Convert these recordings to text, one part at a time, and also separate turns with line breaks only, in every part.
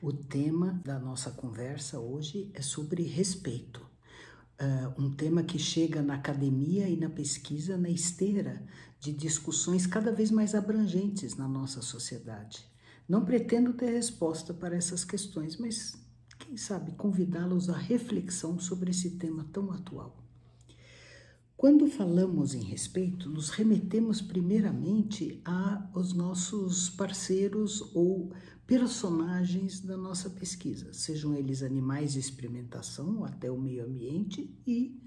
O tema da nossa conversa hoje é sobre respeito. Uh, um tema que chega na academia e na pesquisa na esteira de discussões cada vez mais abrangentes na nossa sociedade. Não pretendo ter resposta para essas questões, mas quem sabe convidá-los à reflexão sobre esse tema tão atual. Quando falamos em respeito, nos remetemos primeiramente aos nossos parceiros ou personagens da nossa pesquisa, sejam eles animais de experimentação até o meio ambiente e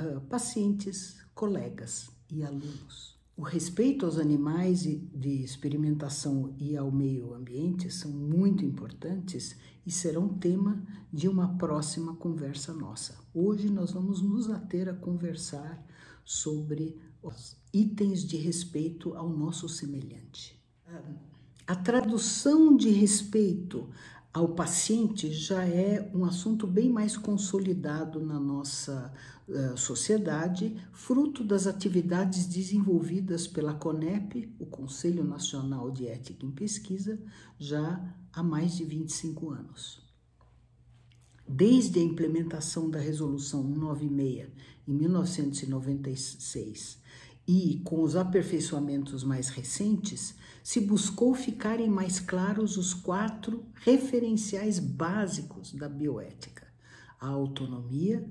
uh, pacientes, colegas e alunos. O respeito aos animais de experimentação e ao meio ambiente são muito importantes e serão tema de uma próxima conversa nossa. Hoje nós vamos nos ater a conversar sobre os itens de respeito ao nosso semelhante. A tradução de respeito ao paciente já é um assunto bem mais consolidado na nossa uh, sociedade, fruto das atividades desenvolvidas pela CONEP, o Conselho Nacional de Ética em Pesquisa, já há mais de 25 anos. Desde a implementação da Resolução 196 em 1996 e com os aperfeiçoamentos mais recentes, se buscou ficarem mais claros os quatro referenciais básicos da bioética: a autonomia,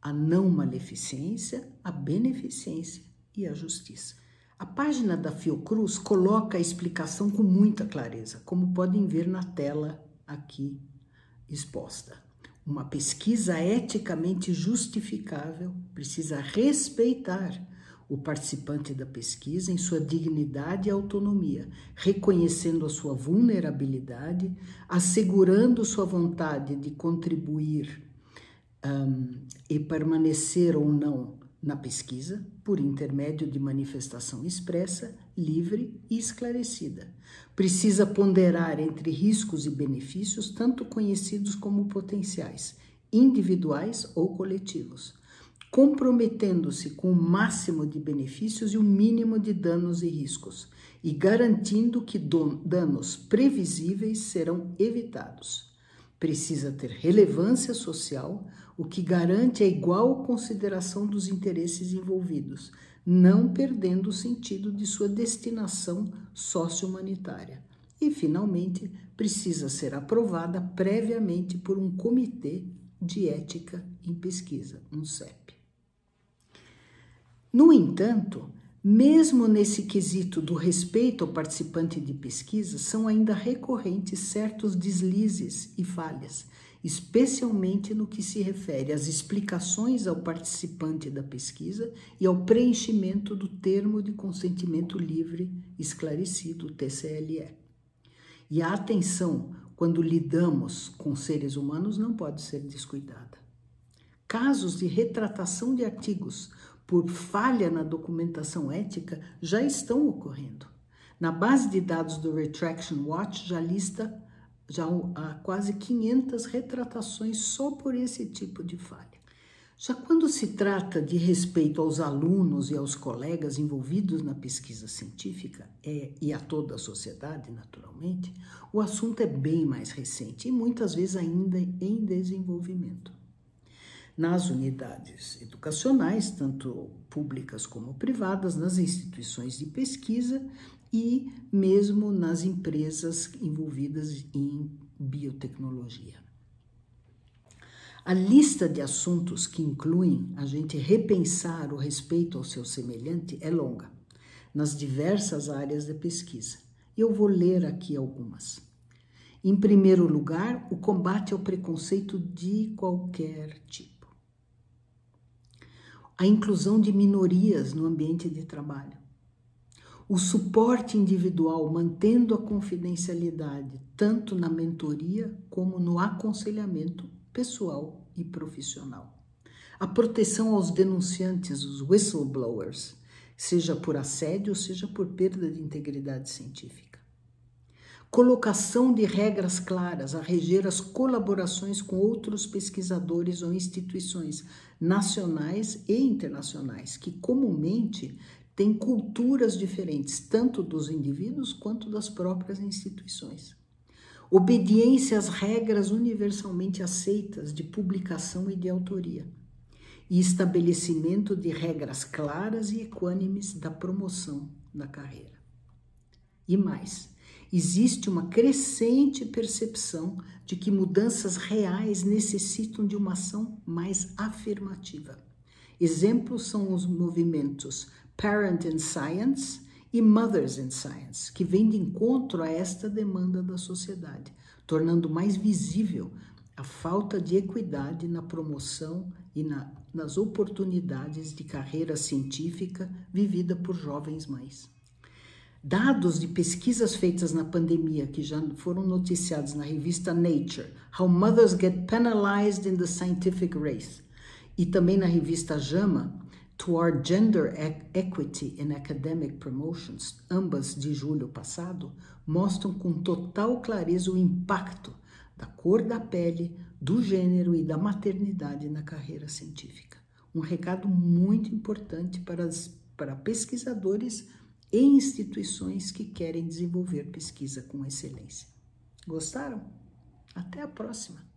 a não maleficência, a beneficência e a justiça. A página da Fiocruz coloca a explicação com muita clareza, como podem ver na tela aqui exposta. Uma pesquisa eticamente justificável precisa respeitar o participante da pesquisa em sua dignidade e autonomia, reconhecendo a sua vulnerabilidade, assegurando sua vontade de contribuir um, e permanecer ou não na pesquisa, por intermédio de manifestação expressa, livre e esclarecida. Precisa ponderar entre riscos e benefícios, tanto conhecidos como potenciais, individuais ou coletivos comprometendo-se com o máximo de benefícios e o mínimo de danos e riscos, e garantindo que danos previsíveis serão evitados. Precisa ter relevância social, o que garante a igual consideração dos interesses envolvidos, não perdendo o sentido de sua destinação socio-humanitária. E, finalmente, precisa ser aprovada previamente por um comitê de ética em pesquisa, um CEP. No entanto, mesmo nesse quesito do respeito ao participante de pesquisa, são ainda recorrentes certos deslizes e falhas, especialmente no que se refere às explicações ao participante da pesquisa e ao preenchimento do termo de consentimento livre esclarecido, TCLE. E a atenção quando lidamos com seres humanos não pode ser descuidada. Casos de retratação de artigos por falha na documentação ética já estão ocorrendo. Na base de dados do Retraction Watch já lista já há quase 500 retratações só por esse tipo de falha. Já quando se trata de respeito aos alunos e aos colegas envolvidos na pesquisa científica é, e a toda a sociedade, naturalmente, o assunto é bem mais recente e muitas vezes ainda em desenvolvimento nas unidades educacionais, tanto públicas como privadas, nas instituições de pesquisa e mesmo nas empresas envolvidas em biotecnologia. A lista de assuntos que incluem a gente repensar o respeito ao seu semelhante é longa, nas diversas áreas da pesquisa. Eu vou ler aqui algumas. Em primeiro lugar, o combate ao preconceito de qualquer tipo a inclusão de minorias no ambiente de trabalho, o suporte individual mantendo a confidencialidade tanto na mentoria como no aconselhamento pessoal e profissional. A proteção aos denunciantes, os whistleblowers, seja por assédio, seja por perda de integridade científica colocação de regras claras a reger as colaborações com outros pesquisadores ou instituições nacionais e internacionais, que comumente têm culturas diferentes, tanto dos indivíduos quanto das próprias instituições. obediência às regras universalmente aceitas de publicação e de autoria, e estabelecimento de regras claras e equânimes da promoção da carreira. E mais, existe uma crescente percepção de que mudanças reais necessitam de uma ação mais afirmativa. Exemplos são os movimentos Parent in Science e Mothers in Science, que vêm de encontro a esta demanda da sociedade, tornando mais visível a falta de equidade na promoção e na, nas oportunidades de carreira científica vivida por jovens mães. Dados de pesquisas feitas na pandemia, que já foram noticiados na revista Nature, How Mothers Get Penalized in the Scientific Race, e também na revista JAMA, Toward Gender Equity in Academic Promotions, ambas de julho passado, mostram com total clareza o impacto da cor da pele, do gênero e da maternidade na carreira científica. Um recado muito importante para, as, para pesquisadores e instituições que querem desenvolver pesquisa com excelência. Gostaram? Até a próxima!